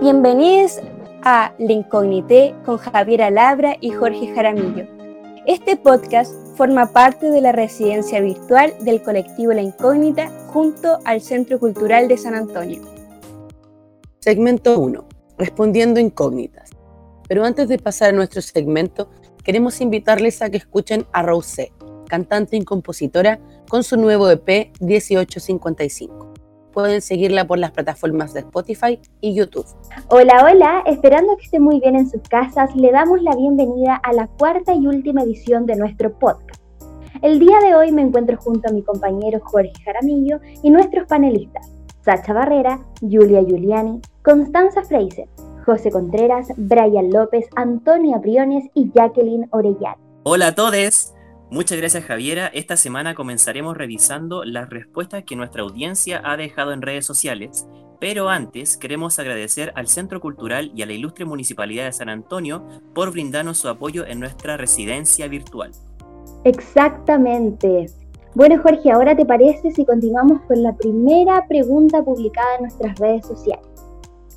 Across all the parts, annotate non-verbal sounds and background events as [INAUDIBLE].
Bienvenidos a La Incógnité con Javiera Labra y Jorge Jaramillo. Este podcast forma parte de la residencia virtual del colectivo La Incógnita junto al Centro Cultural de San Antonio. Segmento 1. Respondiendo incógnitas. Pero antes de pasar a nuestro segmento, queremos invitarles a que escuchen a Rose, cantante y compositora, con su nuevo EP 1855 pueden seguirla por las plataformas de Spotify y YouTube. Hola, hola, esperando que esté muy bien en sus casas, le damos la bienvenida a la cuarta y última edición de nuestro podcast. El día de hoy me encuentro junto a mi compañero Jorge Jaramillo y nuestros panelistas, Sacha Barrera, Julia Giuliani, Constanza Fraser, José Contreras, Brian López, Antonia Briones y Jacqueline Orellana. Hola a todos. Muchas gracias Javiera. Esta semana comenzaremos revisando las respuestas que nuestra audiencia ha dejado en redes sociales, pero antes queremos agradecer al Centro Cultural y a la ilustre Municipalidad de San Antonio por brindarnos su apoyo en nuestra residencia virtual. Exactamente. Bueno Jorge, ahora te parece si continuamos con la primera pregunta publicada en nuestras redes sociales.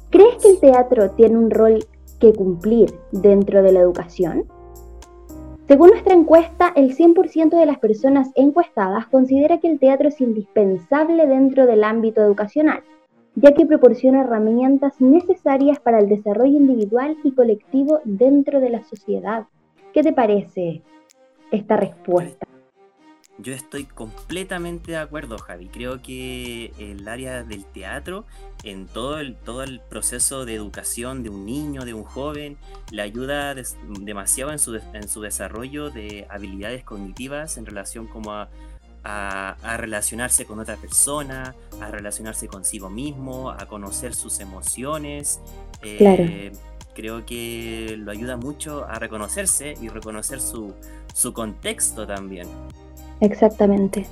¿Crees que el teatro tiene un rol que cumplir dentro de la educación? Según nuestra encuesta, el 100% de las personas encuestadas considera que el teatro es indispensable dentro del ámbito educacional, ya que proporciona herramientas necesarias para el desarrollo individual y colectivo dentro de la sociedad. ¿Qué te parece esta respuesta? Yo estoy completamente de acuerdo, Javi. Creo que el área del teatro, en todo el, todo el proceso de educación de un niño, de un joven, le ayuda demasiado en su, en su desarrollo de habilidades cognitivas en relación como a, a, relacionarse con otra persona, a relacionarse consigo mismo, a conocer sus emociones. Eh, creo que lo ayuda mucho a reconocerse y reconocer su, su contexto también. Exactamente.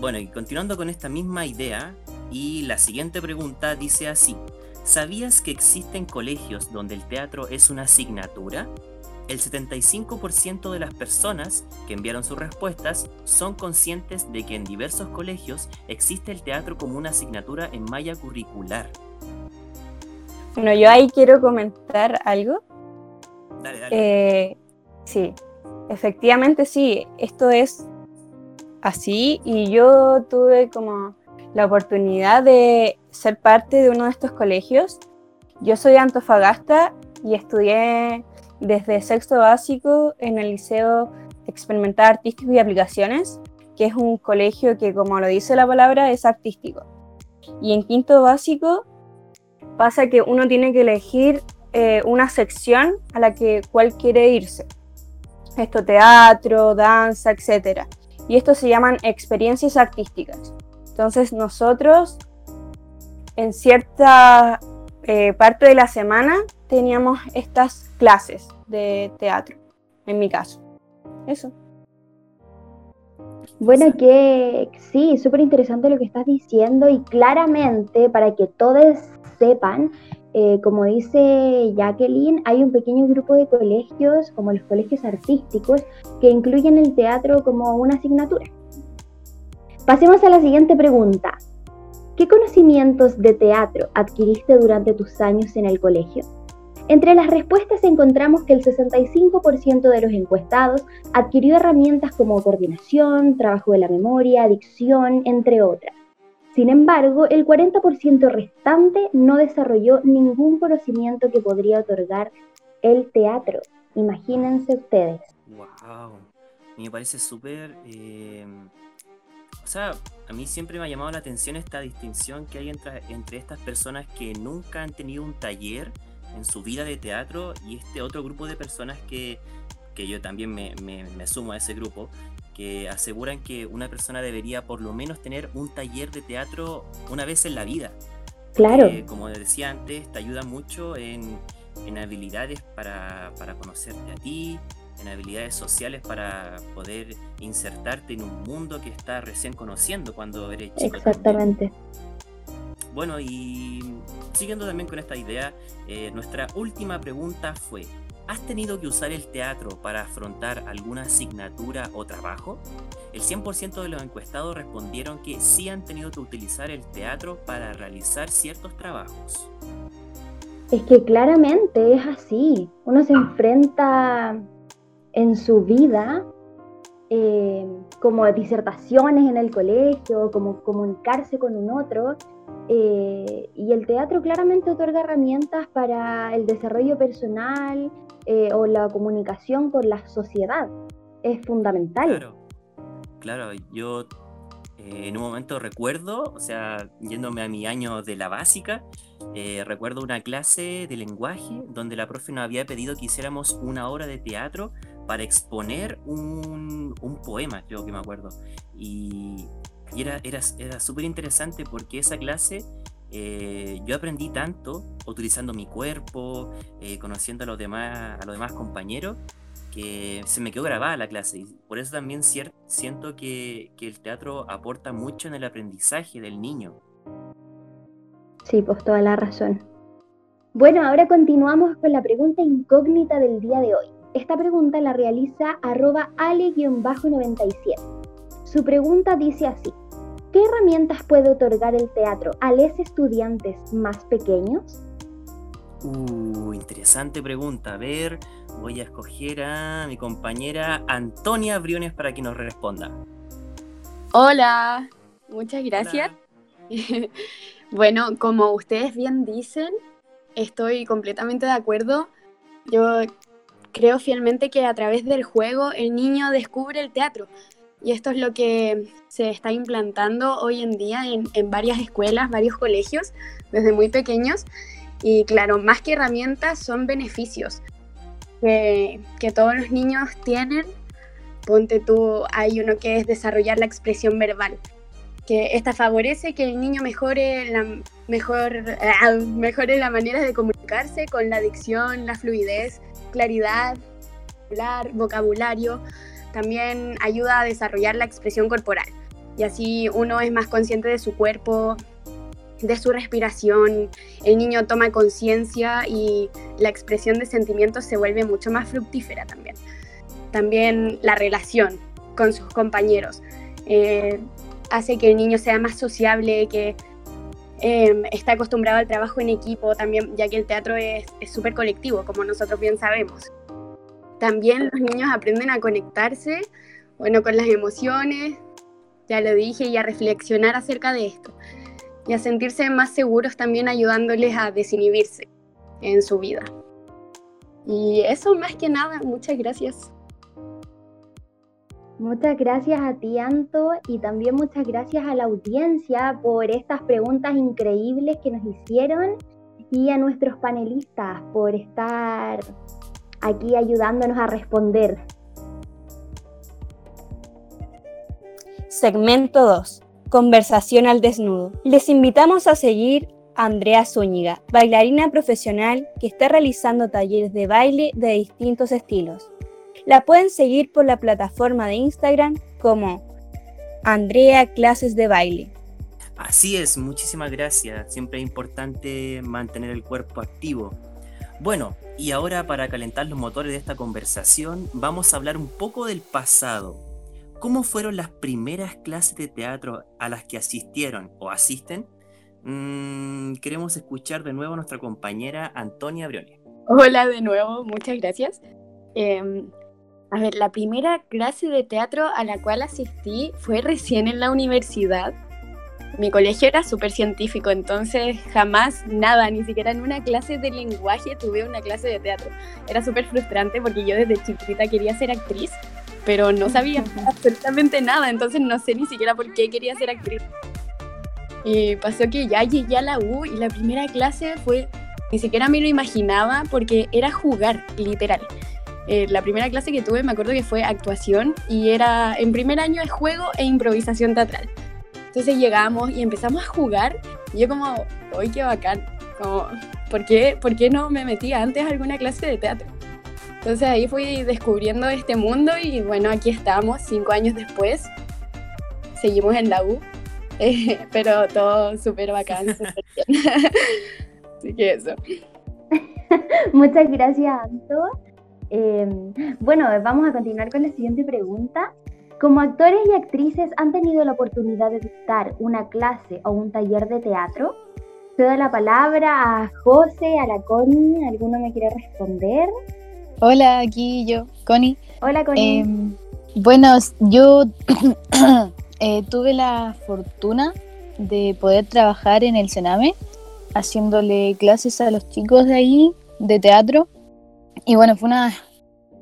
Bueno, y continuando con esta misma idea, y la siguiente pregunta dice así, ¿sabías que existen colegios donde el teatro es una asignatura? El 75% de las personas que enviaron sus respuestas son conscientes de que en diversos colegios existe el teatro como una asignatura en malla curricular. Bueno, yo ahí quiero comentar algo. Dale, dale. Eh, sí, efectivamente sí, esto es así y yo tuve como la oportunidad de ser parte de uno de estos colegios. Yo soy de Antofagasta y estudié desde sexto básico en el Liceo Experimental Artístico y Aplicaciones, que es un colegio que, como lo dice la palabra, es artístico. Y en quinto básico pasa que uno tiene que elegir eh, una sección a la que cual quiere irse. Esto teatro, danza, etcétera y esto se llaman experiencias artísticas. Entonces nosotros en cierta eh, parte de la semana teníamos estas clases de teatro, en mi caso. Eso. Bueno, que sí, súper interesante lo que estás diciendo y claramente para que todos sepan, eh, como dice Jacqueline, hay un pequeño grupo de colegios, como los colegios artísticos, que incluyen el teatro como una asignatura. Pasemos a la siguiente pregunta. ¿Qué conocimientos de teatro adquiriste durante tus años en el colegio? Entre las respuestas encontramos que el 65% de los encuestados adquirió herramientas como coordinación, trabajo de la memoria, dicción, entre otras. Sin embargo, el 40% restante no desarrolló ningún conocimiento que podría otorgar el teatro. Imagínense ustedes. ¡Wow! Me parece súper... Eh, o sea, a mí siempre me ha llamado la atención esta distinción que hay entre, estas personas que nunca han tenido un taller en su vida de teatro y este otro grupo de personas que, que yo también me, me sumo a ese grupo, que aseguran que una persona debería por lo menos tener un taller de teatro una vez en la vida. Claro. como decía antes, te ayuda mucho en, en habilidades para, para, conocerte a ti, en habilidades sociales para poder insertarte en un mundo que estás recién conociendo cuando eres chico. Exactamente. Bueno, y siguiendo también con esta idea, eh, nuestra última pregunta fue, ¿Has tenido que usar el teatro para afrontar alguna asignatura o trabajo? El 100% de los encuestados respondieron que sí han tenido que utilizar el teatro para realizar ciertos trabajos. Es que claramente es así. Uno se enfrenta en su vida eh, como disertaciones en el colegio, como comunicarse con un otro. Eh, y el teatro claramente otorga herramientas para el desarrollo personal eh, o la comunicación con la sociedad. Es fundamental. Claro, claro yo en un momento recuerdo, o sea, yéndome a mi año de la básica, recuerdo una clase de lenguaje donde la profe nos había pedido que hiciéramos una obra de teatro para exponer un, poema, creo que me acuerdo. Y, era, era, era súper interesante porque esa clase eh, yo aprendí tanto utilizando mi cuerpo, eh, conociendo a los, demás, a los demás compañeros, que se me quedó grabada la clase. Y por eso también siento que, que el teatro aporta mucho en el aprendizaje del niño. Sí, pues toda la razón. Bueno, ahora continuamos con la pregunta incógnita del día de hoy. Esta pregunta la realiza arroba ale-97. Su pregunta dice así, ¿qué herramientas puede otorgar el teatro a los estudiantes más pequeños? Uh, interesante pregunta. A ver, voy a escoger a mi compañera Antonia Briones para que nos responda. Hola, muchas gracias. [LAUGHS] bueno, como ustedes bien dicen, estoy completamente de acuerdo. Yo creo fielmente que a través del juego el niño descubre el teatro. Y esto es lo que se está implantando hoy en día en, varias escuelas, varios colegios, desde muy pequeños. Y claro, más que herramientas son beneficios que, que todos los niños tienen. Ponte tú, hay uno que es desarrollar la expresión verbal, que esta favorece que el niño mejore la, mejor, ah, mejore la manera de comunicarse con la dicción, la fluidez, claridad, vocabulario, también ayuda a desarrollar la expresión corporal. Y así uno es más consciente de su cuerpo, de su respiración, el niño toma conciencia y la expresión de sentimientos se vuelve mucho más fructífera también. También la relación con sus compañeros eh, hace que el niño sea más sociable, que Em, está acostumbrado al trabajo en equipo también, ya que el teatro es súper colectivo, como nosotros bien sabemos. También los niños aprenden a conectarse, bueno, con las emociones, ya lo dije, y a reflexionar acerca de esto. Y a sentirse más seguros también ayudándoles a desinhibirse en su vida. Y eso más que nada, muchas gracias. Muchas gracias a ti, Anto, y también muchas gracias a la audiencia por estas preguntas increíbles que nos hicieron y a nuestros panelistas por estar aquí ayudándonos a responder. Segmento 2. Conversación al desnudo. Les invitamos a seguir a Andrea Zúñiga, bailarina profesional que está realizando talleres de baile de distintos estilos. La pueden seguir por la plataforma de Instagram como Andrea Clases de Baile. Así es, muchísimas gracias. Siempre es importante mantener el cuerpo activo. Bueno, y ahora para calentar los motores de esta conversación, vamos a hablar un poco del pasado. ¿Cómo fueron las primeras clases de teatro a las que asistieron o asisten? Mm, queremos escuchar de nuevo a nuestra compañera Antonia Brioni. Hola de nuevo, muchas gracias. Em, a ver, la primera clase de teatro a la cual asistí fue recién en la universidad. Mi colegio era súper científico, entonces jamás nada, ni siquiera en una clase de lenguaje tuve una clase de teatro. Era súper frustrante porque yo desde chiquita quería ser actriz, pero no sabía [LAUGHS] absolutamente nada, entonces no sé ni siquiera por qué quería ser actriz. Y pasó que ya llegué a la U y la primera clase fue, ni siquiera me lo imaginaba porque era jugar, literal. Eh, la primera clase que tuve me acuerdo que fue actuación y era en primer año de juego e improvisación teatral. Entonces llegamos y empezamos a jugar y yo como, ¡ay, qué bacán! Como, ¿por qué, ¿por qué no me metí antes a alguna clase de teatro? Entonces ahí fui descubriendo este mundo y bueno, aquí estamos, cinco años después. Seguimos en la U, eh, [LAUGHS] pero todo súper bacán, [LAUGHS] bien. [LAUGHS] Así que eso. Muchas gracias, Anto. Em, bueno, vamos a continuar con la siguiente pregunta. Como actores y actrices han tenido la oportunidad de dictar una clase o un taller de teatro, cedo la palabra a José, a la Connie. ¿Alguno me quiere responder? Hola, aquí yo, Connie. Hola, Connie. Em, bueno, yo [CLEARS THROAT] eh, tuve la fortuna de poder trabajar en el Sename, haciéndole clases a los chicos de ahí, de teatro. Y bueno, fue una,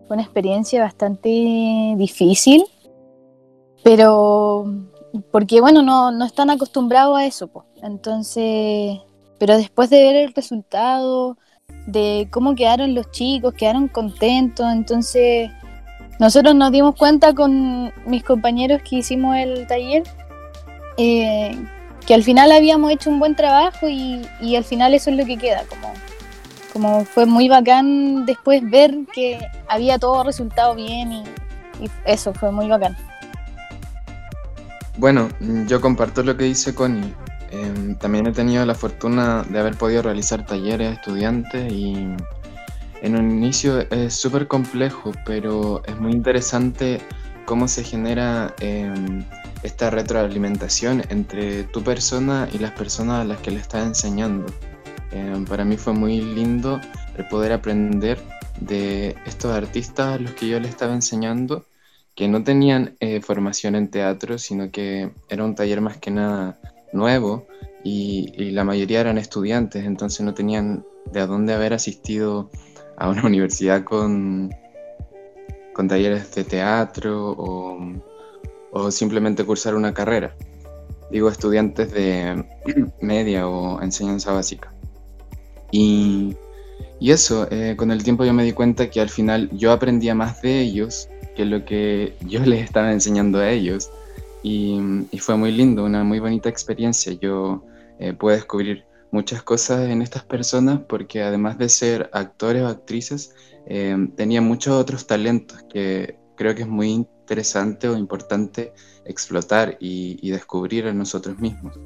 fue una experiencia bastante difícil, pero porque bueno, no, no están acostumbrados a eso, pues. Entonces, pero después de ver el resultado, de cómo quedaron los chicos, quedaron contentos, entonces nosotros nos dimos cuenta con mis compañeros que hicimos el taller eh, que al final habíamos hecho un buen trabajo y, al final eso es lo que queda, como, como fue muy bacán después ver que había todo resultado bien y, y eso fue muy bacán. Bueno, yo comparto lo que dice Connie. Em, también he tenido la fortuna de haber podido realizar talleres a estudiantes y en un inicio es súper complejo, pero es muy interesante cómo se genera em, esta retroalimentación entre tu persona y las personas a las que le estás enseñando. Em, para mí fue muy lindo el poder aprender de estos artistas a los que yo le estaba enseñando, que no tenían eh, formación en teatro, sino que era un taller más que nada nuevo y, la mayoría eran estudiantes, entonces no tenían de dónde haber asistido a una [LAUGHS] universidad con, con talleres de teatro o, o simplemente cursar una carrera. Digo, estudiantes de [CLEARS THROAT] media o enseñanza básica. Y, y eso, eh, con el tiempo yo me di cuenta que al final yo aprendía más de ellos que lo que yo les estaba enseñando a ellos. Y, fue muy lindo, una muy bonita experiencia. Yo eh, pude descubrir muchas cosas en estas personas porque además de ser actores o actrices, eh, tenían muchos otros talentos que creo que es muy interesante o importante explotar y, descubrir en nosotros mismos.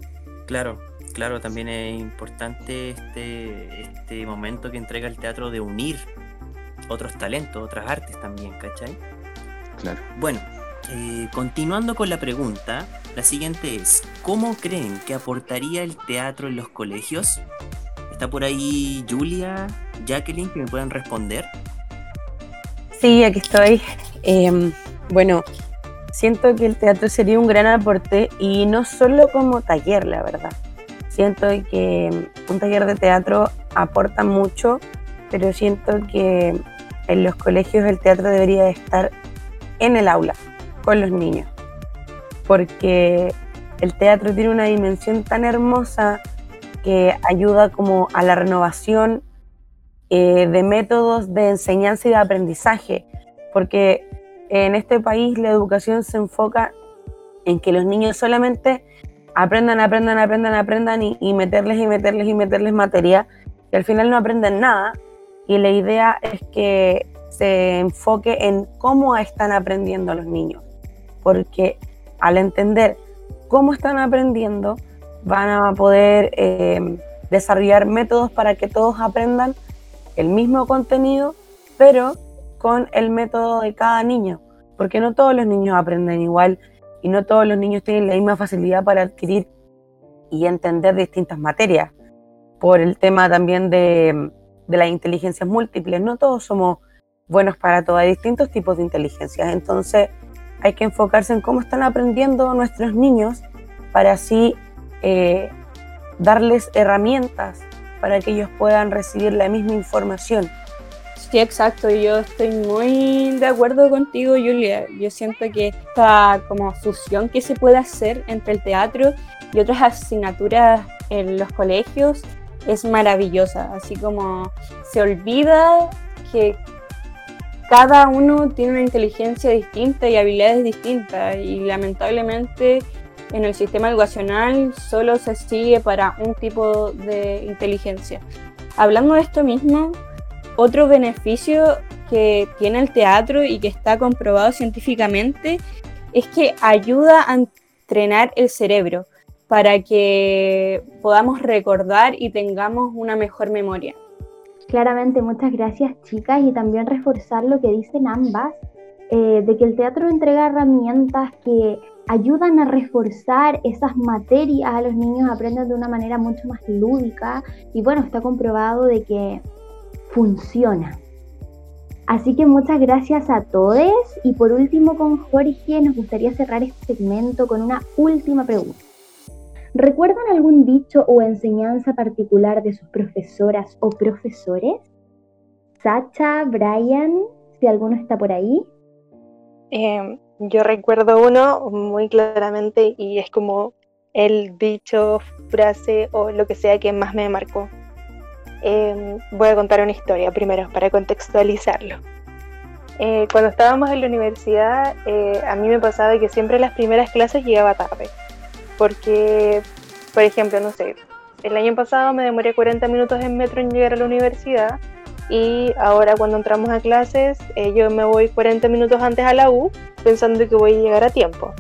Claro, claro, también es importante este, este momento que entrega el teatro de unir otros talentos, otras artes también, ¿cachai? Claro. Bueno, eh, continuando con la pregunta, la siguiente es, ¿cómo creen que aportaría el teatro en los colegios? ¿Está por ahí Julia, Jacqueline, que me puedan responder? Sí, aquí estoy. Em, bueno, siento que el teatro sería un gran aporte y no solo como taller, la verdad. Siento que un taller de teatro aporta mucho, pero siento que en los colegios el teatro debería estar en el aula con los niños, porque el teatro tiene una dimensión tan hermosa que ayuda como a la renovación eh, de métodos de enseñanza y de aprendizaje, porque en este país la educación se enfoca en que los niños solamente aprendan, aprendan, aprendan, aprendan y, y meterles y meterles y meterles materia y al final no aprenden nada. Y la idea es que se enfoque en cómo están aprendiendo los niños. Porque al entender cómo están aprendiendo, van a poder eh, desarrollar métodos para que todos aprendan el mismo contenido, pero con el método de cada niño, porque no todos los niños aprenden igual y no todos los niños tienen la misma facilidad para adquirir y entender distintas materias, por el tema también de, de las inteligencias múltiples, no todos somos buenos para todo, hay distintos tipos de inteligencias, entonces hay que enfocarse en cómo están aprendiendo nuestros niños para así eh, darles herramientas para que ellos puedan recibir la misma información. Sí, exacto. Yo estoy muy de acuerdo contigo, Julia. Yo siento que esta como fusión que se puede hacer entre el teatro y otras asignaturas en los colegios es maravillosa. Así como se olvida que cada uno tiene una inteligencia distinta y habilidades distintas y lamentablemente en el sistema educacional solo se sigue para un tipo de inteligencia. Hablando de esto mismo, otro beneficio que tiene el teatro y que está comprobado científicamente es que ayuda a entrenar el cerebro para que podamos recordar y tengamos una mejor memoria. Claramente, muchas gracias chicas y también reforzar lo que dicen ambas, eh, de que el teatro entrega herramientas que ayudan a reforzar esas materias, a los niños aprenden de una manera mucho más lúdica y bueno, está comprobado de que funciona. Así que muchas gracias a todos y por último con Jorge nos gustaría cerrar este segmento con una última pregunta. ¿Recuerdan algún dicho o enseñanza particular de sus profesoras o profesores? Sacha, Brian, si alguno está por ahí. Em, yo recuerdo uno muy claramente y es como el dicho, frase o lo que sea que más me marcó. Em, voy a contar una historia primero para contextualizarlo. Eh, cuando estábamos en la universidad, eh, a mí me pasaba que siempre las primeras clases llegaba tarde. Porque, por ejemplo, no sé, el año pasado me demoré 40 minutos en metro en llegar a la universidad y ahora cuando entramos a clases eh, yo me voy 40 minutos antes a la U pensando que voy a llegar a tiempo.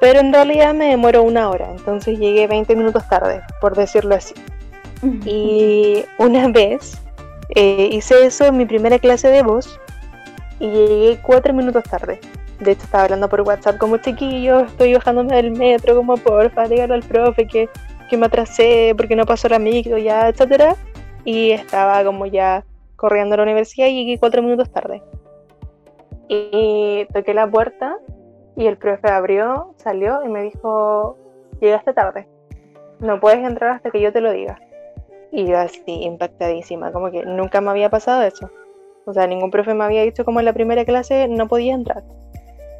Pero en realidad me demoro una hora, entonces llegué 20 minutos tarde, por decirlo así. Y una vez eh, hice eso en mi primera clase de voz y llegué cuatro minutos tarde. De hecho, estaba hablando por WhatsApp como chiquillo, estoy bajándome del metro, como porfa, dígale al profe que, que me atrasé porque no pasó la micro, ya, etcétera. Y estaba como ya corriendo a la universidad y llegué cuatro minutos tarde. Y toqué la puerta y el profe abrió, salió y me dijo, llegaste tarde, no puedes entrar hasta que yo te lo diga. Y yo así, impactadísima, como que nunca me había pasado eso. O sea, ningún profe me había dicho como en la primera clase no podía entrar.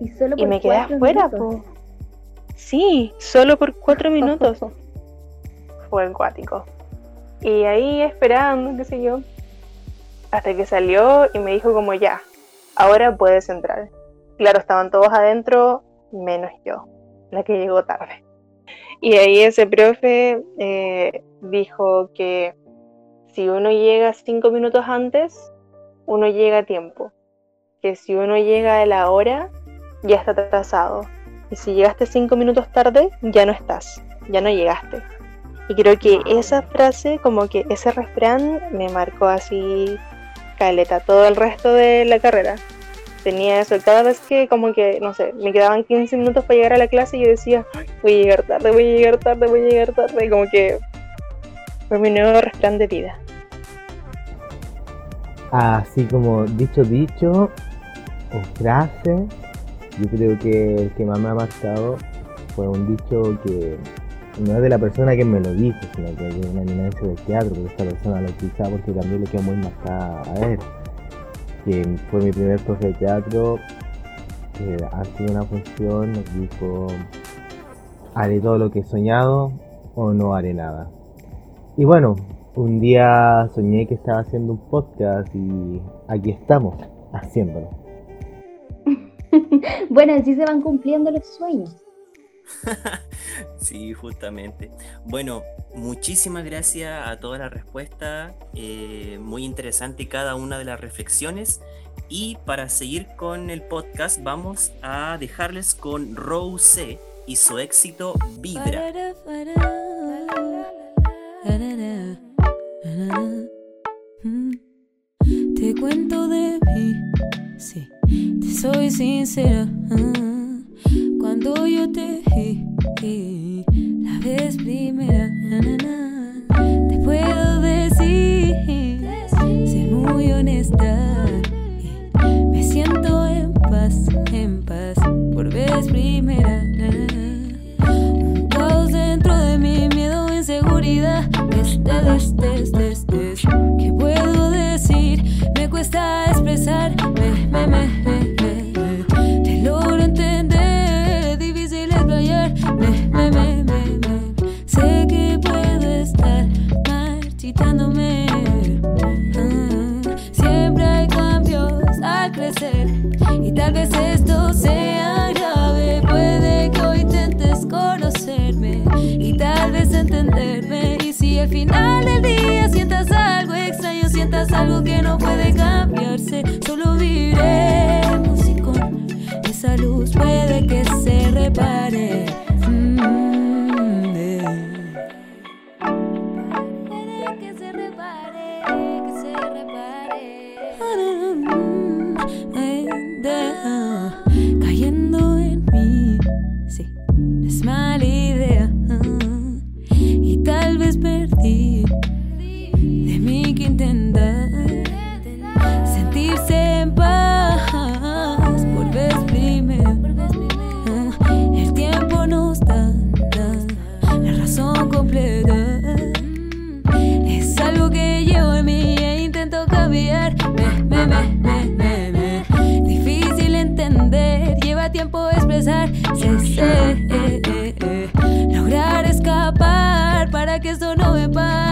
Y, me quedé afuera, Sí, solo por cuatro [LAUGHS] minutos. Fue acuático. Y ahí esperando, qué sé yo, hasta que salió y me dijo como ya, ahora puedes entrar. Claro, estaban todos adentro, menos yo, la que llegó tarde. Y ahí ese profe eh, dijo que si uno llega cinco minutos antes, uno llega a tiempo. Que si uno llega a la hora, ya está atrasado. Y si llegaste cinco minutos tarde, ya no estás, ya no llegaste. Y creo que esa frase, como que ese refrán, me marcó así caleta todo el resto de la carrera. Tenía eso, cada vez que como que, no sé, me quedaban 15 minutos para llegar a la clase y yo decía, voy a llegar tarde, voy a llegar tarde, voy a llegar tarde, y como que fue mi nuevo refrán de vida. Así como dicho, dicho, o frase, yo creo que el que más me ha marcado fue un dicho que no es de la persona que me lo dijo, sino que de una eminencia del teatro, porque esta persona lo utilizaba porque también le quedó muy marcada a él. Que fue mi primer profe de teatro, que antes de una función nos dijo, haré todo lo que he soñado o no haré nada. Y bueno, un día soñé que estaba haciendo un podcast y aquí estamos, haciéndolo. [LAUGHS] bueno, así se van cumpliendo los sueños. [LAUGHS] sí, justamente. Bueno, muchísimas gracias a toda la respuesta. Eh, muy interesante cada una de las reflexiones. Y para seguir con el podcast, vamos a dejarles con Rose y su éxito Vibra. Te cuento de mí, sí, soy sincera. Cuando yo te vi la vez primera, te puedo decir, ser muy honesta. Me siento en paz, en paz, por vez primera. Un caos dentro de mi miedo, inseguridad. Este, este, este, ¿Qué puedo decir? Me cuesta expresar, me, me, me. Y algo que no puede cambiarse, solo viviremos y con esa luz puede que se repare. No me pare.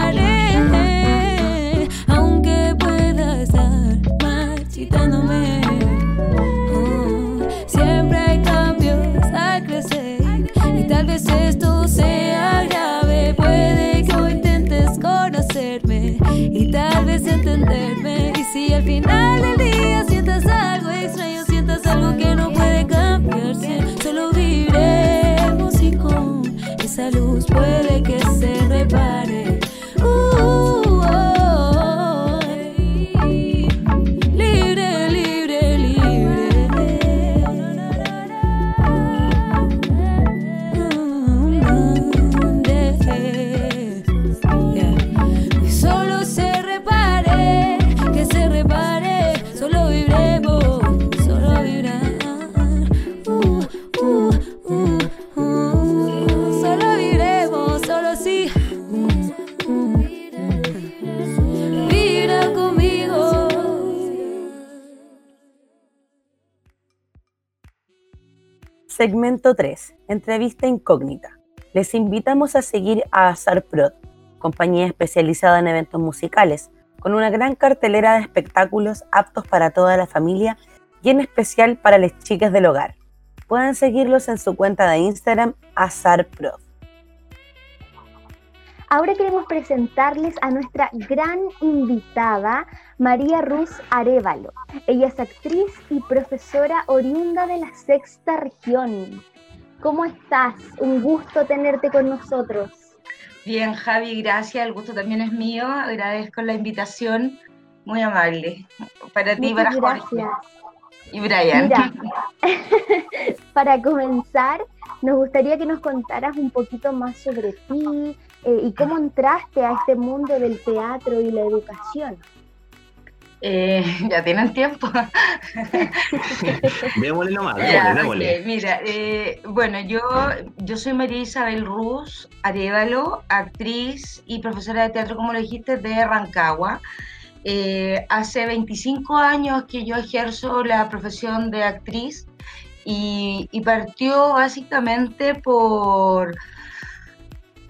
Segmento 3. Entrevista incógnita. Les invitamos a seguir a Azar Prod, compañía especializada en eventos musicales, con una gran cartelera de espectáculos aptos para toda la familia y en especial para las chicas del hogar. Pueden seguirlos en su cuenta de Instagram, Azar Prod. Ahora queremos presentarles a nuestra gran invitada, María Ruz Arevalo. Ella es actriz y profesora oriunda de la sexta región. ¿Cómo estás? Un gusto tenerte con nosotros. Bien, Javi, gracias. El gusto también es mío. Agradezco la invitación. Muy amable. Para ti para Jorge. gracias. Y Brian. Mira, [LAUGHS] [LAUGHS] para comenzar, nos gustaría que nos contaras un poquito más sobre ti eh, y cómo entraste a este mundo del teatro y la educación. Eh, [LAUGHS] ya tienen tiempo. [LAUGHS] Démosle nomás, démosle, démosle. Mira, eh, bueno, yo, yo soy María Isabel Ruz Arevalo, actriz y profesora de teatro, como lo dijiste, de Rancagua. Eh, hace 25 años que yo ejerzo la profesión de actriz y, y partió básicamente por,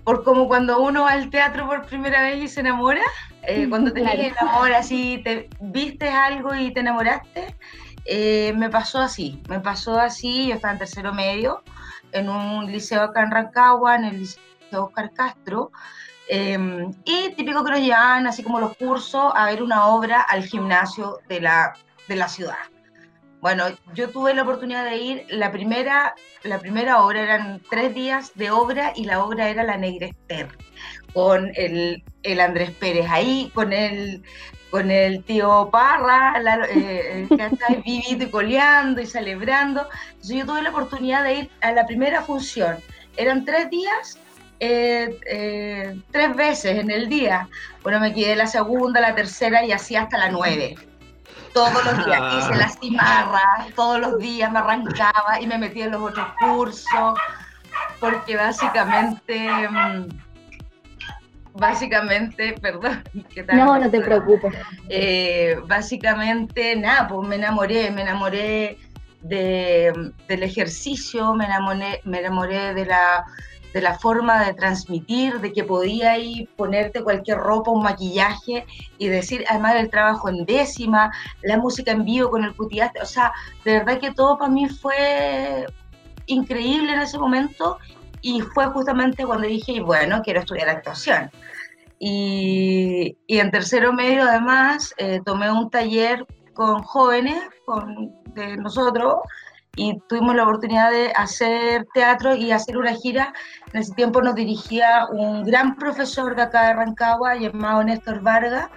por como cuando uno va al teatro por primera vez y se enamora, eh, [LAUGHS] cuando te Claro. el amor así, te vistes algo y te enamoraste, eh, me pasó así, me pasó así, yo estaba en tercero medio, en un liceo acá en Rancagua, en el liceo Oscar Castro, eh, y típico que nos llevaban, así como los cursos, a ver una obra al gimnasio de la, de la ciudad. Bueno, yo tuve la oportunidad de ir, la primera, la primera obra eran tres días de obra y la obra era La Negra Esther, con el, el Andrés Pérez ahí, con el, con el tío Parra, la, eh, que está ahí vivito y coleando y celebrando. Entonces yo tuve la oportunidad de ir a la primera función. Eran tres días, eh, eh, tres veces en el día. Bueno, me quedé la segunda, la tercera y así hasta la nueve. Todos los días [LAUGHS] hice las cimarras, todos los días me arrancaba y me metía en los otros cursos, porque básicamente, mm, básicamente, [LAUGHS] perdón, ¿qué tal? No, no te preocupes. Eh, básicamente, nada, pues me enamoré, me enamoré de- del ejercicio, me enamoré, me enamoré de la, de la forma de transmitir, de que podía ahí ponerte cualquier ropa, un maquillaje y decir, además del trabajo en décima, la música en vivo con el cutiaste, o sea, de verdad que todo para mí fue increíble en ese momento y fue justamente cuando dije, bueno, quiero estudiar actuación. Y, y en tercero medio, además, eh, tomé un taller con jóvenes, con, de nosotros, y tuvimos la oportunidad de hacer teatro y hacer una gira. En ese tiempo nos dirigía un gran profesor de acá de Rancagua llamado Néstor Vargas.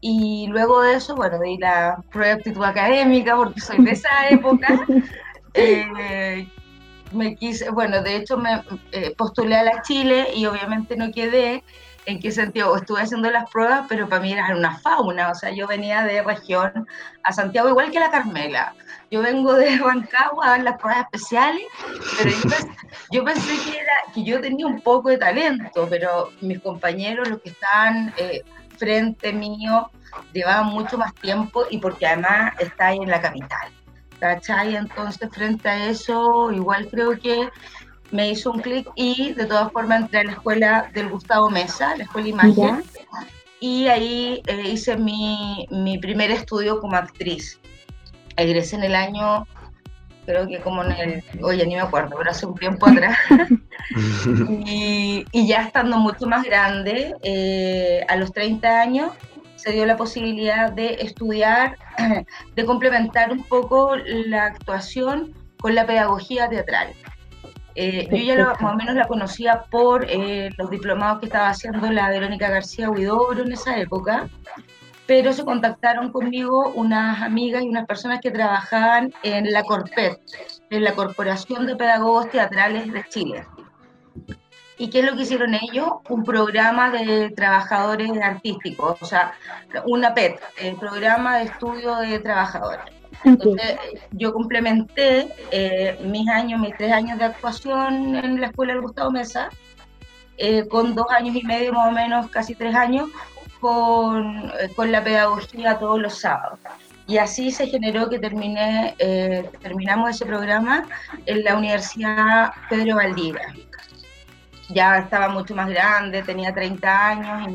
Y luego de eso, bueno, di la prueba de aptitud académica porque soy de esa [LAUGHS] época. [LAUGHS] Eh, me quise, bueno, de hecho me eh, postulé a la Chile y obviamente no quedé. ¿En qué sentido? Estuve haciendo las pruebas, pero para mí era una fauna, o sea, yo venía de región a Santiago igual que la Carmela. Yo vengo de [LAUGHS] Rancagua a dar las pruebas especiales, pero yo pensé, que, era, que yo tenía un poco de talento, pero mis compañeros, los que estaban eh, frente mío, llevaban mucho más tiempo y porque además está ahí en la capital. ¿Cachai? Entonces, frente a eso, igual creo que me hizo un clic y de todas formas entré a la escuela del Gustavo Mesa, la escuela Imagen, y ahí eh, hice mi, mi, primer estudio como actriz. Egresé en el año, creo que como en el, oye, ni me acuerdo, pero hace un tiempo [LAUGHS] atrás. [LAUGHS] y, y, ya estando mucho más grande, eh, a los 30 años, se dio la posibilidad de estudiar, [CLEARS THROAT] de complementar un poco la actuación con la pedagogía teatral. Eh, yo ya más o menos la conocía por eh, los diplomados que estaba haciendo la Verónica García Huidobro en esa época, pero se contactaron conmigo unas amigas y unas personas que trabajaban en la Corpet, en la Corporación de Pedagogos Teatrales de Chile. ¿Y qué es lo que hicieron ellos? Un programa de trabajadores artísticos, o sea, una PET, el programa de estudio de trabajadores. Entonces, yo complementé eh, mis años, mis tres años de actuación en la escuela del Gustavo Mesa, eh, con dos años y medio más o menos, casi tres años, con, eh, con la pedagogía todos los sábados. Y así se generó que terminé, terminamos ese programa en la Universidad Pedro Valdivia. Ya estaba mucho más grande, tenía 30 años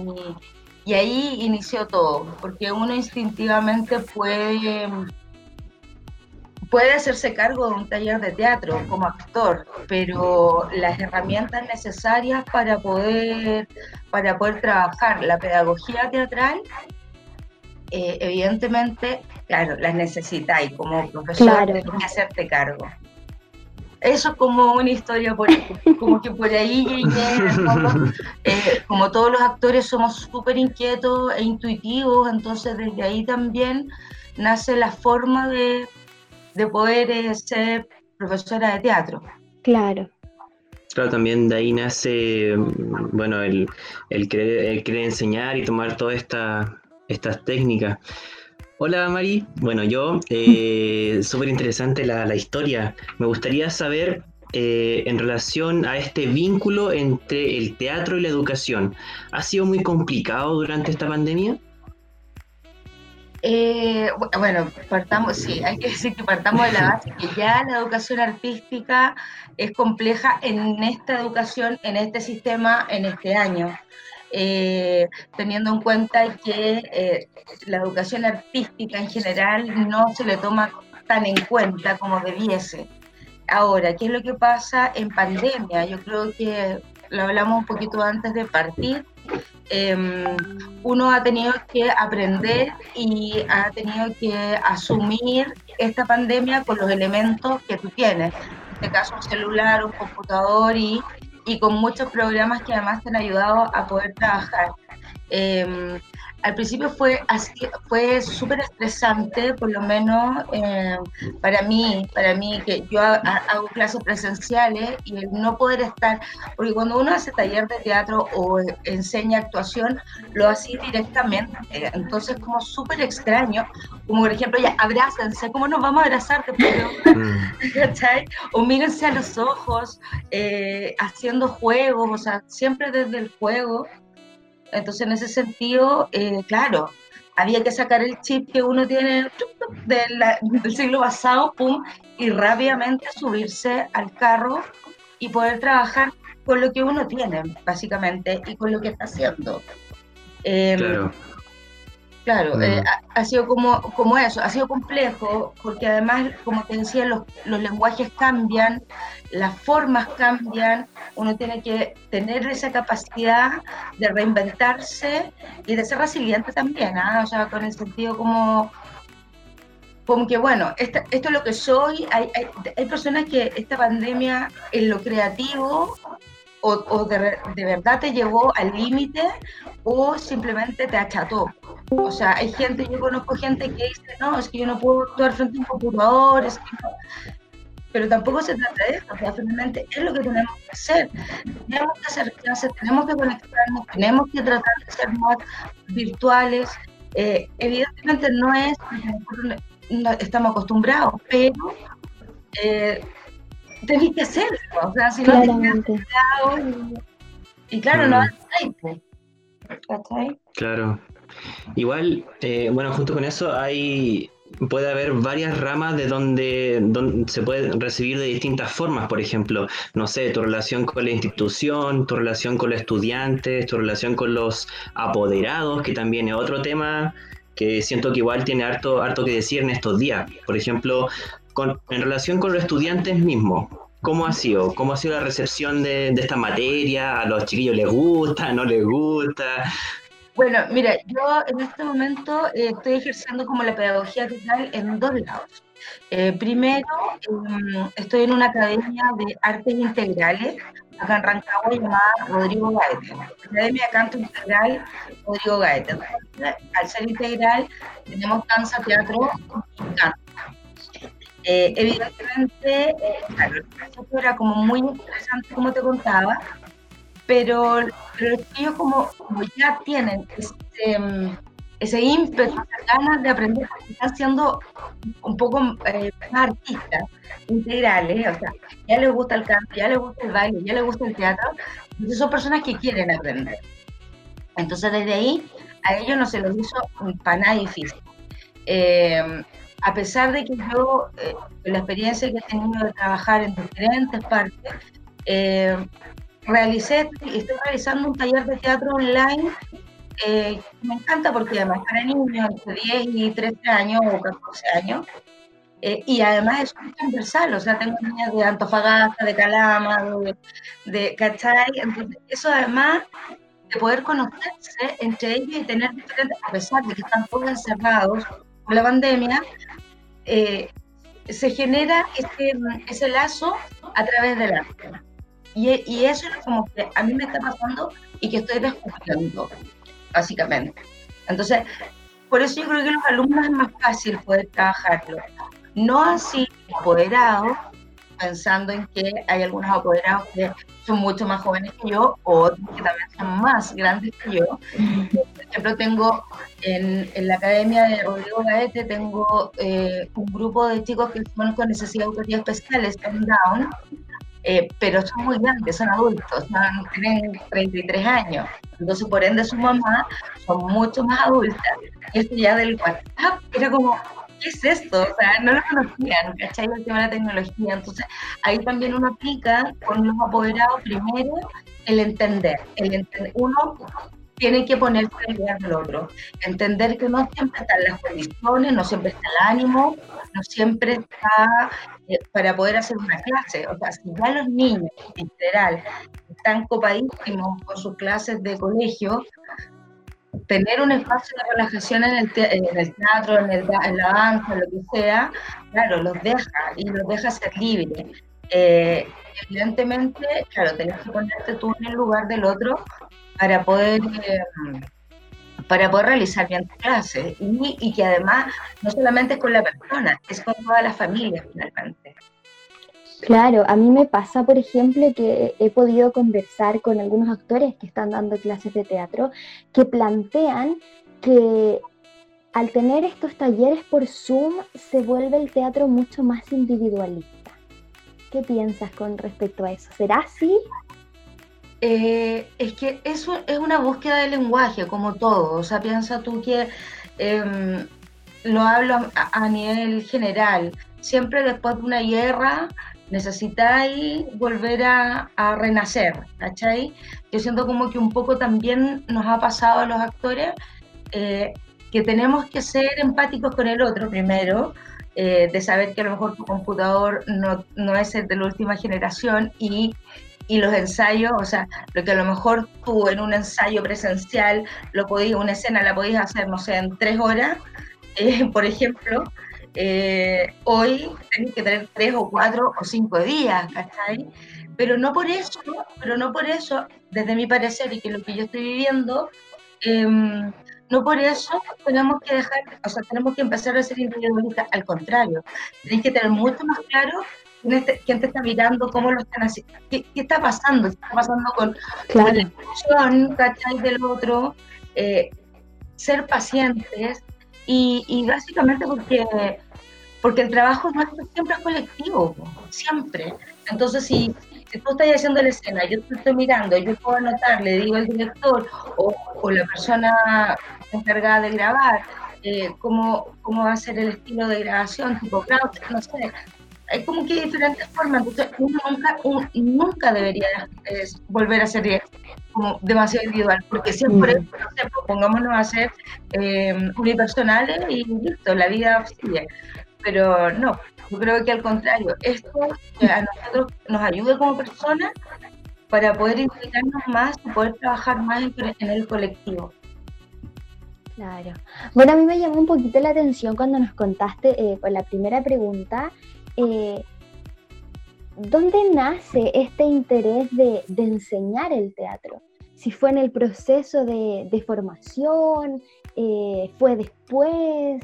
y, y ahí inició todo, porque uno instintivamente puede puede hacerse cargo de un taller de teatro como actor, pero las herramientas necesarias para poder, para poder trabajar la pedagogía teatral, eh, evidentemente, claro, las necesitáis como profesor, claro. que hacerte cargo. Eso es como una historia, por, como que por ahí eh, como todos los actores somos súper inquietos e intuitivos, entonces desde ahí también nace la forma de de poder eh, ser profesora de teatro. Claro. Claro, también de ahí nace, mm, bueno, el, el, querer, enseñar y tomar todas esta, estas técnicas. Hola Mari, bueno yo, eh, [LAUGHS] súper interesante la, la, historia. Me gustaría saber eh, en relación a este vínculo entre el teatro y la educación. ¿Ha sido muy complicado durante esta pandemia? Eh, bueno, partamos, sí, hay que decir que partamos de la base que ya la educación artística es compleja en esta educación, en este sistema, en este año. Eh, teniendo en cuenta que eh, la educación artística en general no se le toma tan en cuenta como debiese. Ahora, ¿qué es lo que pasa en pandemia? Yo creo que lo hablamos un poquito antes de partir, Em, uno ha tenido que aprender y ha tenido que asumir esta pandemia con los elementos que tú tienes. En este caso, un celular, un computador y, y con muchos programas que además te han ayudado a poder trabajar. Em, al principio fue así, fue súper estresante, por lo menos eh, para mí, para mí que yo hago clases presenciales y el no poder estar, porque cuando uno hace taller de teatro o enseña actuación, lo hace directamente, entonces como súper extraño, como por ejemplo, ya abrácense, ¿cómo nos vamos a abrazar? [LAUGHS] O mírense a los ojos, eh, haciendo juegos, o sea, siempre desde el juego entonces, en ese sentido, eh, claro, había que sacar el chip que uno tiene del siglo pasado, pum, y rápidamente subirse al carro y poder trabajar con lo que uno tiene, básicamente, y con lo que está haciendo. Em, claro. Claro, eh, ha, sido como, como eso, ha sido complejo, porque además, como te decía, los, los lenguajes cambian, las formas cambian, uno tiene que tener esa capacidad de reinventarse y de ser resiliente también, ¿ah? o sea, con el sentido como, como que, bueno, esto es lo que soy, hay, hay, hay personas que esta pandemia en lo creativo o, de, verdad te llevó al límite o simplemente te acható. O sea, hay gente, yo conozco gente que dice, no, es que yo no puedo actuar frente a un computador, es que pero tampoco se trata de eso, o sea, finalmente es lo que tenemos que hacer. Tenemos que hacer clases, tenemos que conectarnos, tenemos que tratar de ser más virtuales. Eh, evidentemente no es porque nosotros no estamos acostumbrados, pero eh, tenéis que hacerlo, o sea, si no te Claramente. y, y claro, no Mm. hay tiempo. ¿Cachai? Claro. Igual, eh, bueno, junto con eso hay puede haber varias ramas de donde, donde se puede recibir de distintas formas, por ejemplo, no sé, tu relación con la institución, tu relación con los estudiantes, tu relación con los apoderados, que también es otro tema que siento que igual tiene harto, harto que decir en estos días. Por ejemplo, con- en relación con los estudiantes mismos, ¿cómo ha sido? ¿Cómo ha sido la recepción de, de esta materia? ¿A los chiquillos les gusta? ¿No les gusta? Bueno, mira, yo en este momento eh, estoy ejerciendo como la pedagogía total en dos lados. Eh, primero, em, estoy en una academia de artes integrales acá en Rancagua llamada Rodrigo Gaete. Academia de Canto Integral Rodrigo. Entonces, Al ser integral, tenemos danza, teatro y canto. Eh, evidentemente, eh, era como muy interesante, como te contaba, pero, pero ellos como, ya tienen ese, mm, ese ímpetu, ganas de aprender, están siendo un poco eh, más artistas integrales, o sea, ya les gusta el canto, ya les gusta el baile, ya les gusta el teatro, entonces son personas que quieren aprender. Entonces desde ahí a ellos no se los hizo para nada difícil. Eh, a pesar de que yo, eh, la experiencia que he tenido de trabajar en diferentes partes, eh, realicé, estoy realizando un taller de teatro online eh, que me encanta porque además para niños entre 10 y 13 años o 14 años, eh, y además es transversal, o sea, tengo niñas de Antofagasta, de Calama, de, de ¿cachai? Entonces, eso además de poder conocerse entre ellos y tener diferentes, a pesar de que están todos encerrados la pandemia, eh, se genera ese, ese lazo a través del arte. Y, y eso es como que a mí me está pasando y que estoy descubriendo, básicamente. Entonces, por eso yo creo que los alumnos es más fácil poder trabajarlo. No así apoderados, pensando en que hay algunos apoderados que son mucho más jóvenes que yo, o otros que también son más grandes que yo. Por ejemplo, tengo en, en la academia de Rodrigo Gaete, tengo eh, un grupo de chicos que son con necesidades educativas especiales, en Down, eh, pero son muy grandes, son adultos, son- tienen 33 años. Entonces, por ende, su mamá son mucho más adultas. Y esto ya del WhatsApp era como, ¿qué es esto? O sea, no lo conocían, ¿cachai? El tema de la tecnología. Entonces, ahí también uno aplica con los apoderados primero el entender. El enten- uno tiene que ponerse en lugar del otro. Entender que no siempre están las condiciones, no siempre está el ánimo, no siempre está eh, para poder hacer una clase. O sea, si ya los niños en general están copadísimos con sus clases de colegio, tener un espacio de relajación en el, te- en el teatro, en, el en la danza, lo que sea, claro, los deja y los deja ser libres. Eh, evidentemente, claro, tenés que ponerte tú en el lugar del otro para poder, eh, para poder realizar bien tu clase y, y que además no solamente es con la persona, es con toda la familia finalmente. Claro, a mí me pasa, por ejemplo, que he podido conversar con algunos actores que están dando clases de teatro que plantean que al tener estos talleres por Zoom se vuelve el teatro mucho más individualista. ¿Qué piensas con respecto a eso? ¿Será así? Eh, es que eso es una búsqueda de lenguaje, como todo. O sea, piensa tú que em, lo hablo a, a nivel general. Siempre después de una guerra necesitáis volver a, a renacer, ¿cachai? Yo siento como que un poco también nos ha pasado a los actores eh, que tenemos que ser empáticos con el otro primero, eh, de saber que a lo mejor tu computador no, no es el de la última generación y, y los ensayos, o sea, lo que a lo mejor tú en un ensayo presencial, lo podías, una escena la podías hacer, no sé, en tres horas, eh, por ejemplo, eh, hoy tenés que tener tres o cuatro o cinco días, ¿cachai? Pero no por eso, pero no por eso, desde mi parecer y que lo que yo estoy viviendo, em, no por eso tenemos que dejar, o sea, tenemos que empezar a ser individualistas, al contrario, tenéis que tener mucho más claro quién, te, quién te está mirando, cómo lo están haciendo, qué, qué está pasando, qué está pasando con, Claro. con la emoción, ¿cachai? Del otro, eh, ser pacientes y, y básicamente porque, porque el trabajo nuestro siempre es colectivo, siempre. Entonces, si, si tú estás haciendo la escena, yo te estoy mirando, yo puedo anotar, le digo al director o, o la persona encargada de grabar, eh, cómo, cómo va a ser el estilo de grabación, tipo no sé. Hay como que diferentes formas, entonces uno nunca, un- nunca debería eh, volver a ser como demasiado individual, porque siempre, Mm. no sé, pongámonos a hacer eh, unipersonales y listo, la vida sigue. Pero no, yo creo que al contrario, esto eh, a nosotros nos ayuda como personas para poder implicarnos más y poder trabajar más en, en el colectivo. Claro. Bueno, a mí me llamó un poquito la atención cuando nos contaste eh, con la primera pregunta, eh, ¿dónde nace este interés de, enseñar el teatro? Si fue en el proceso de, formación, eh, fue después,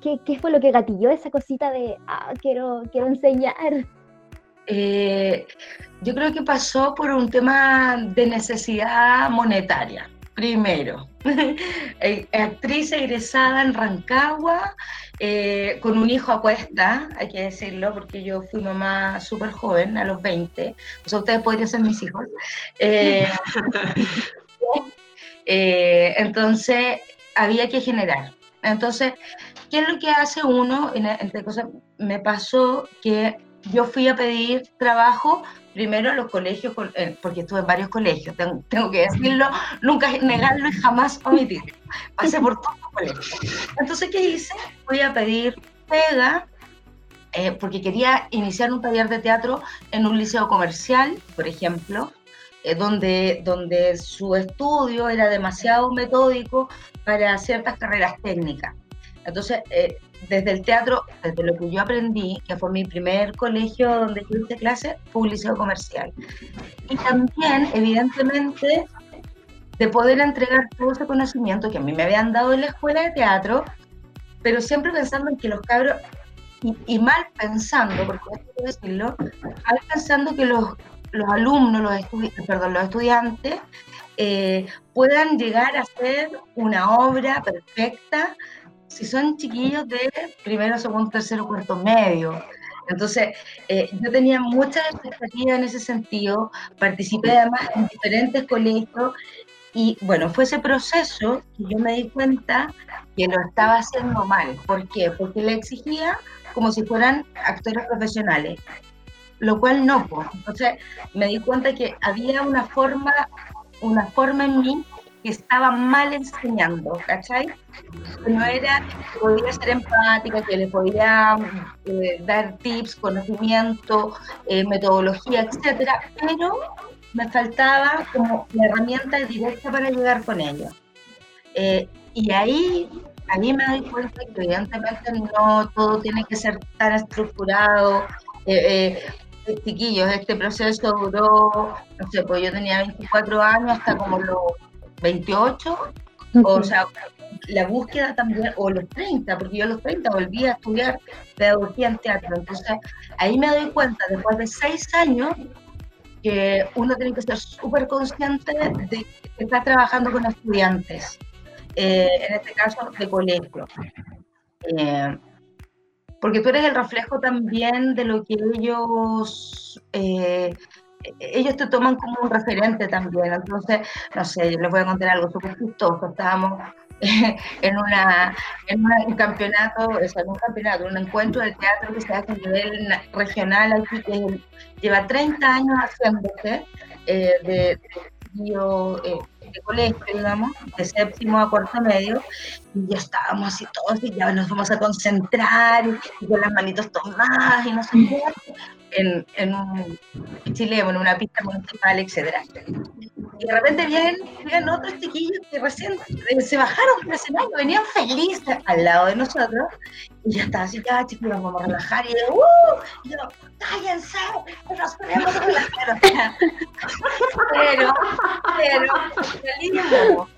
¿Qué, ¿qué fue lo que gatilló esa cosita de, ah, quiero, quiero enseñar? Eh, yo creo que pasó por un tema de necesidad monetaria, primero. [LAUGHS] Eh, Actriz egresada en Rancagua, eh, con un hijo a cuesta, hay que decirlo, porque yo fui mamá súper joven, a los 20. O sea, ustedes podrían ser mis hijos. Eh, [LAUGHS] eh, entonces, había que generar. Entonces, ¿qué es lo que hace uno? En- Entre cosas, me pasó que yo fui a pedir trabajo primero a los colegios, eh, porque estuve en varios colegios, tengo, tengo que decirlo, nunca negarlo y jamás omitirlo. Pasé por todos los colegios. Entonces, ¿qué hice? Fui a pedir pega, eh, porque quería iniciar un taller de teatro en un liceo comercial, por ejemplo, eh, donde, donde su estudio era demasiado metódico para ciertas carreras técnicas. Entonces, desde el teatro, desde lo que yo aprendí, que fue mi primer colegio donde yo hice clase, fue comercial. Y también, evidentemente, de poder entregar todo ese conocimiento que a mí me habían dado en la escuela de teatro, pero siempre pensando en que los cabros, y, y mal pensando, porque hay que decirlo, mal pensando que los, los alumnos, los, estudi- perdón, los estudiantes, eh, puedan llegar a hacer una obra perfecta si son chiquillos de primero, segundo, tercero, cuarto, medio. Entonces, eh, yo tenía muchas expectativas en ese sentido, participé además en diferentes colegios y bueno, fue ese proceso que yo me di cuenta que lo estaba haciendo mal. ¿Por qué? Porque le exigía como si fueran actores profesionales, lo cual no. pues. Entonces me di cuenta que había una forma, una forma en mí que estaba mal enseñando, ¿cachai? Que no era, que podía ser empática, que le podía eh, dar tips, conocimiento, eh, metodología, etcétera, pero me faltaba como la herramienta directa para llegar con ellos. Eh, y ahí, ahí me doy cuenta que evidentemente no todo tiene que ser tan estructurado. Chiquillos, este proceso duró, no sé, pues yo tenía 24 años hasta como los 28, o sea, la búsqueda también, o los 30, porque yo a los 30 volví a estudiar pedagogía en teatro. Entonces, ahí me doy cuenta, después de seis años, que uno tiene que ser súper consciente de que está trabajando con estudiantes, eh, en este caso de colegio. Eh, porque tú eres el reflejo también de lo que ellos, eh, ellos te toman como un referente también. Entonces, no sé, yo les voy a contar algo súper chistoso. Estábamos [LAUGHS] en, una, en un campeonato, o sea, un campeonato, un encuentro de teatro que se hace a nivel na- regional aquí, que lleva 30 años haciéndose, eh, de, eh, de colegio, digamos, de séptimo a cuarto medio, y ya estábamos así todos, y ya nos vamos a concentrar, y, con las manitos tomadas, y no sé qué, en, en un chileno, en una pista municipal, etcétera. Y de repente vienen, vienen otros chiquillos que recién se bajaron del escenario, venían felices al lado de nosotros, y ya estaba así, ya chicos, nos vamos a relajar, y yo, ¡uh! Y yo, cállense, nos queremos relajar. O sea, pero, pero, profesionalismo.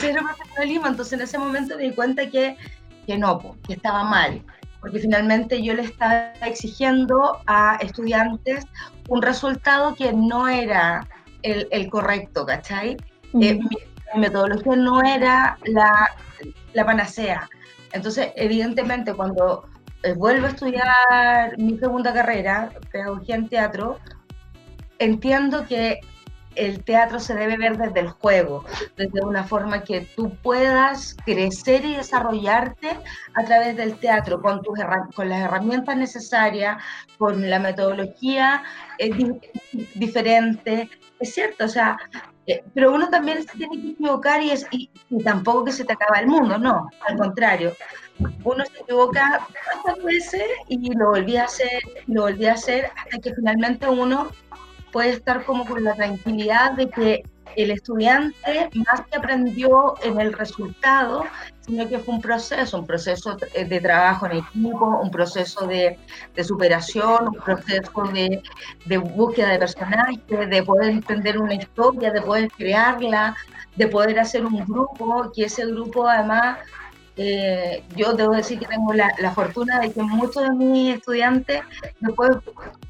Cero profesionalismo. Entonces en ese momento me di cuenta que, que no, que estaba mal. Porque finalmente yo le estaba exigiendo a estudiantes un resultado que no era el, el correcto, ¿cachai? Eh, mi, mi metodología no era la, la panacea. Entonces, evidentemente, cuando eh, vuelvo a estudiar mi segunda carrera, pedagogía en teatro, entiendo que el teatro se debe ver desde el juego, desde una forma que tú puedas crecer y desarrollarte a través del teatro, con, tus con las herramientas necesarias, con la metodología eh, di- diferente. Es cierto, o sea, eh, pero uno también se tiene que equivocar y, es, y, y tampoco que se te acaba el mundo, no, al contrario. Uno se equivoca tantas veces y lo volví a hacer, lo volví a hacer hasta que finalmente uno puede estar como con la tranquilidad de que el estudiante más que aprendió en el resultado, sino que fue un proceso, un proceso eh, de trabajo en equipo, un proceso de, superación, un proceso de, de búsqueda de personajes, de poder entender una historia, de poder crearla, de poder hacer un grupo, que ese grupo además eh, yo debo decir que tengo la, la, fortuna de que muchos de mis estudiantes después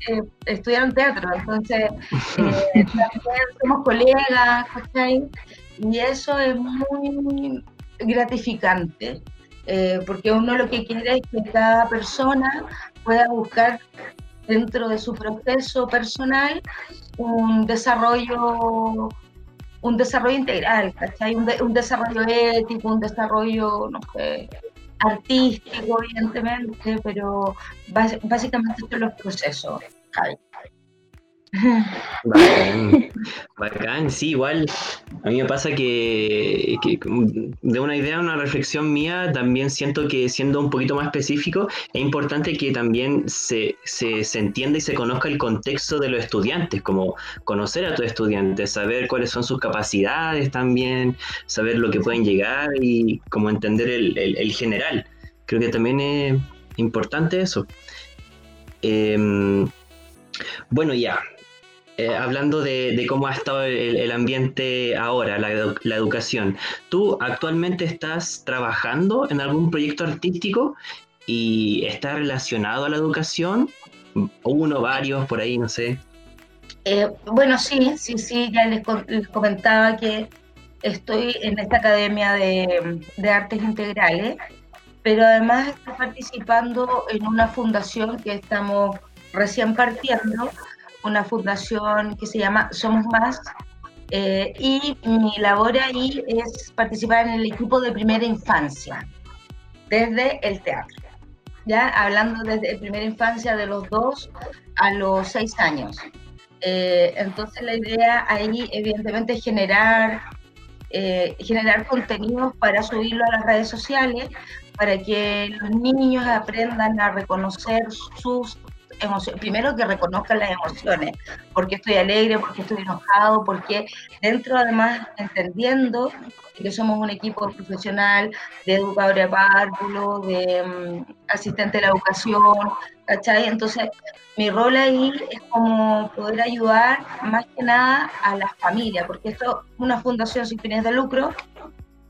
eh, estudiaron teatro, entonces [LAUGHS] eh, también somos colegas. Y eso es muy gratificante, eh, porque uno lo que quiere es que cada persona pueda buscar dentro de su proceso personal un desarrollo un desarrollo integral, ¿cachai? Un, de, un, desarrollo ético, un desarrollo, no sé, artístico, evidentemente, pero bás, básicamente son los procesos. Bacán, [LAUGHS] bacán, sí, igual a mí me pasa que, que, de una idea, una reflexión mía, también siento que siendo un poquito más específico, es importante que también se, se, se entienda y se conozca el contexto de los estudiantes, como conocer a tus estudiantes, saber cuáles son sus capacidades también, saber lo que pueden llegar y como entender el, el, el general. Creo que también es importante eso. Eh, bueno, ya, eh, hablando de, cómo ha estado el, ambiente ahora, la, educación, ¿tú actualmente estás trabajando en algún proyecto artístico y está relacionado a la educación? Uno, varios, por ahí, no sé. Eh, bueno, sí, sí, sí, ya les, les, comentaba que estoy en esta academia de, de artes integrales, pero además estoy participando en una fundación que estamos recién partiendo, una fundación que se llama Somos Más, eh, y mi labor ahí es participar en el equipo de primera infancia, desde el teatro. Ya hablando desde primera infancia de los dos a los seis años. Eh, entonces la idea ahí evidentemente es generar, eh, generar contenidos para subirlo a las redes sociales, para que los niños aprendan a reconocer sus emociones, primero que reconozcan las emociones, porque estoy alegre, porque estoy enojado, porque dentro además entendiendo que somos un equipo profesional de educadora de párvulo, de um, asistente de la educación, ¿cachai? Entonces, mi rol ahí es como poder ayudar más que nada a las familias, porque esto es una fundación sin fines de lucro,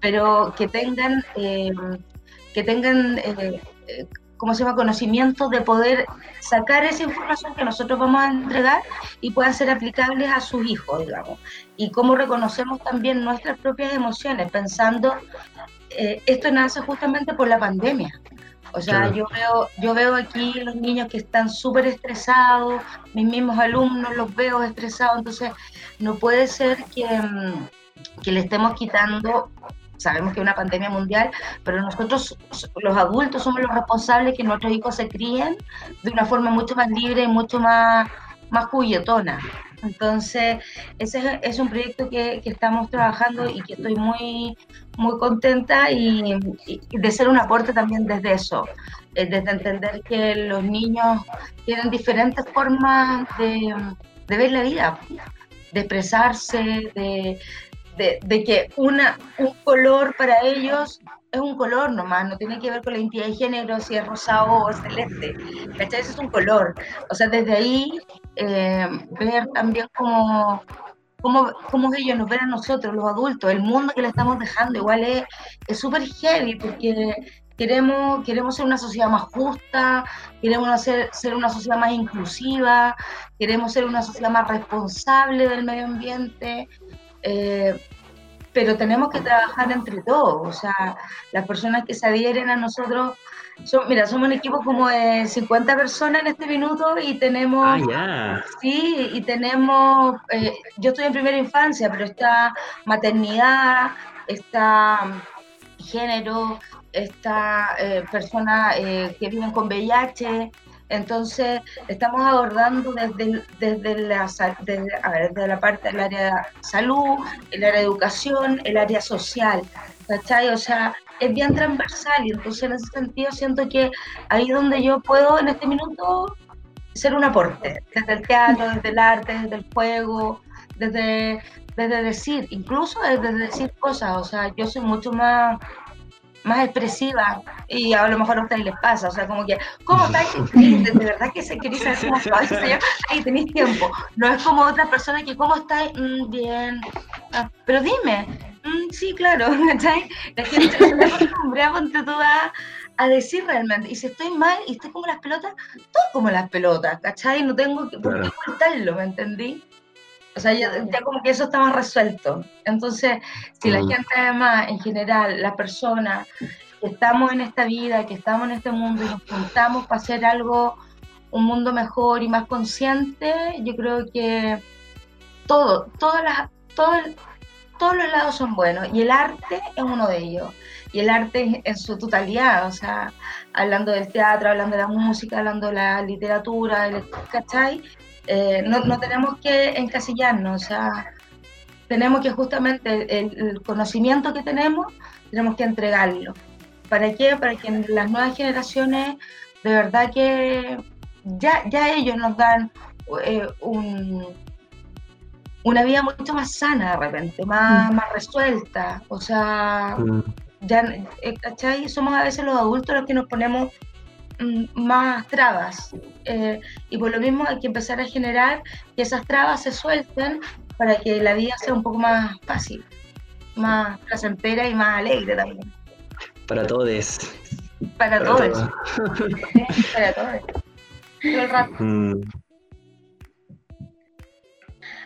pero que tengan, eh, que tengan eh, ¿cómo se llama?, conocimiento de poder sacar esa información que nosotros vamos a entregar y puedan ser aplicables a sus hijos, digamos. Y cómo reconocemos también nuestras propias emociones, pensando, eh, esto nace justamente por la pandemia. O sea, yo, veo, yo veo aquí los niños que están súper estresados, mis mismos alumnos los veo estresados, entonces no puede ser que, que le estemos quitando sabemos que es una pandemia mundial, pero nosotros, los adultos, somos los responsables que nuestros hijos se críen de una forma mucho más libre y mucho más, más juguetona. Entonces, ese es, un proyecto que, que, estamos trabajando y que estoy muy, muy contenta y, y, de ser un aporte también desde eso, desde entender que los niños tienen diferentes formas de, de ver la vida, de expresarse, de, de, que una, un color para ellos es un color nomás, no tiene que ver con la identidad de género, si es rosado o celeste. ¿Cachai? Ese es un color. O sea, desde ahí eh, ver también cómo, cómo, cómo ellos nos ven a nosotros, los adultos, el mundo que le estamos dejando, igual es súper heavy porque Queremos, queremos ser una sociedad más justa, queremos ser, ser una sociedad más inclusiva, queremos ser una sociedad más responsable del medio ambiente, eh, pero tenemos que trabajar entre todos. O sea, las personas que se adhieren a nosotros, son, mira, somos un equipo como de 50 personas en este minuto y tenemos... Ah, ya. Sí, y tenemos, eh, yo estoy en primera infancia, pero está maternidad, está género, está eh, personas eh, que viven con VIH. Entonces, estamos abordando desde, desde, la, desde, la parte del área de salud, el área de educación, el área social. ¿Cachai? O sea, es bien transversal y entonces en ese sentido siento que ahí donde yo puedo en este minuto ser un aporte, desde el teatro, desde el arte, desde el juego, desde, desde decir, incluso desde decir cosas, o sea, yo soy mucho más más expresiva y a lo mejor a ustedes les pasa, o sea, como que, ¿cómo [LAUGHS] estáis? De verdad que se queréis saber cómo [LAUGHS] estáis, ahí tenéis tiempo. No es como otra persona que, ¿cómo estáis? Mm, bien. Ah, pero dime, mm, sí, claro, [LAUGHS] ¿cachai? La gente se acostumbra, ponte tú a, a decir realmente, y si estoy mal y estoy como las pelotas, todo como las pelotas, ¿cachai? No tengo que, por qué ocultarlo, ¿me entendí? O sea, ya, ya, como que eso está más resuelto. Entonces, si la gente además, en general, las personas que estamos en esta vida, que estamos en este mundo y nos juntamos para hacer algo, un mundo mejor y más consciente, yo creo que todo, todas las, todo, todos los lados son buenos y el arte es uno de ellos. Y el arte en su totalidad, o sea, hablando del teatro, hablando de la música, hablando de la literatura, el, ¿cachai? Eh, no, no, tenemos que encasillarnos, o sea, tenemos que justamente el, conocimiento que tenemos, tenemos que entregarlo. ¿Para qué? Para que las nuevas generaciones, de verdad que ya, ya ellos nos dan eh, un, una vida mucho más sana de repente, más, más resuelta. O sea, ya, eh, ¿cachai? Somos a veces los adultos los que nos ponemos Mm, más trabas. Eh, y por lo mismo hay que empezar a generar que esas trabas se suelten para que la vida sea un poco más fácil, más placentera y más alegre también. Para todos. Para, todos. [LAUGHS] para todos. Todo el rato. Mm.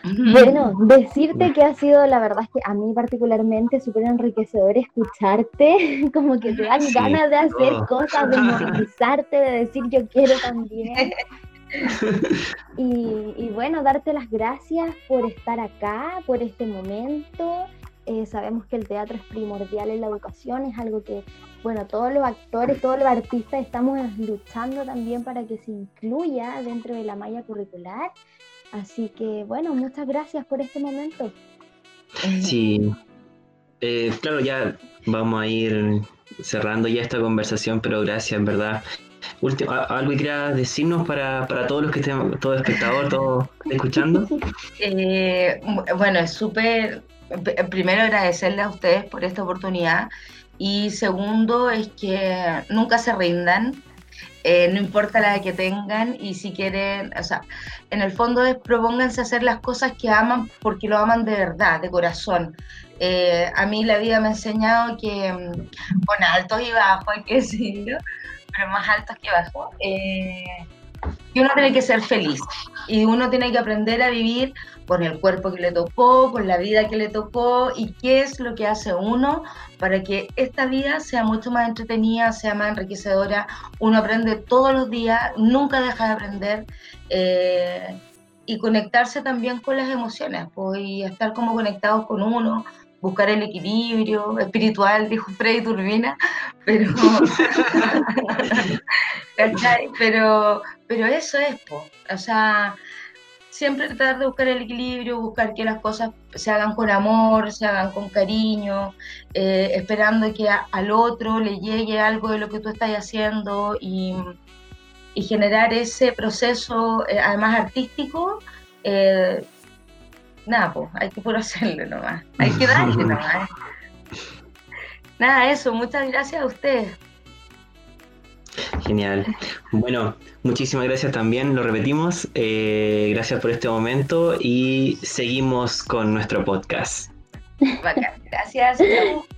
Bueno, decirte que ha sido, la verdad es que a mí particularmente súper enriquecedor escucharte, [LAUGHS] como que te dan ganas de hacer oh. cosas, de movilizarte, de decir yo quiero también. [LAUGHS] Y, bueno, darte las gracias por estar acá, por este momento. Eh, sabemos que el teatro es primordial en la educación, es algo que, bueno, todos los actores, todos los artistas estamos luchando también para que se incluya dentro de la malla curricular. Así que bueno, muchas gracias por este momento. Sí, eh, claro, ya vamos a ir cerrando ya esta conversación, pero gracias, en verdad. Último, ¿Algo que quieras decirnos para, todos los que estén, todo espectador, todo escuchando? [LAUGHS] Eh, bueno, es súper, primero agradecerle a ustedes por esta oportunidad y segundo es que nunca se rindan, eh, no importa la que tengan y si quieren, o sea, en el fondo es propónganse hacer las cosas que aman porque lo aman de verdad, de corazón. Eh, a mí la vida me ha enseñado que, mm, con altos y bajos, hay que decirlo, pero más altos que bajos, eh, que uno tiene que ser feliz y uno tiene que aprender a vivir con el cuerpo que le tocó, con la vida que le tocó y qué es lo que hace uno para que esta vida sea mucho más entretenida, sea más enriquecedora. Uno aprende todos los días, nunca deja de aprender eh, y conectarse también con las emociones pues, y estar como conectados con uno, buscar el equilibrio espiritual, dijo Freddy Turbina, [LAUGHS] pero, [LAUGHS] pero, pero eso es, o sea, siempre tratar de buscar el equilibrio, buscar que las cosas se hagan con amor, se hagan con cariño, eh, esperando que al otro le llegue algo de lo que tú estás haciendo y, generar ese proceso, eh, además artístico, eh, nada, pues hay que por hacerlo nomás, hay que darle [LAUGHS] nomás. Nada, eso, muchas gracias a ustedes. Genial. Bueno, muchísimas gracias también, lo repetimos. Eh, gracias por este momento y seguimos con nuestro podcast. Gracias.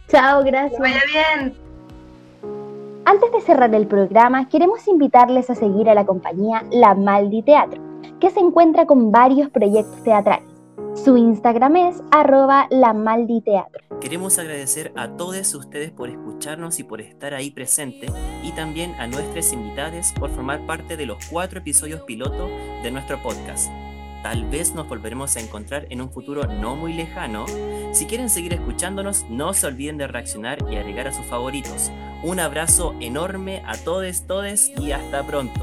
Chao, gracias. vaya bien. Antes de cerrar el programa, queremos invitarles a seguir a la compañía La Maldi Teatro, que se encuentra con varios proyectos teatrales. Su Instagram es arroba La Maldi Teatro. Queremos agradecer a todos ustedes por escucharnos y por estar ahí presente y también a nuestros invitados por formar parte de los cuatro episodios piloto de nuestro podcast. Tal vez nos volveremos a encontrar en un futuro no muy lejano. Si quieren seguir escuchándonos, no se olviden de reaccionar y agregar a sus favoritos. Un abrazo enorme a todos, todes y hasta pronto.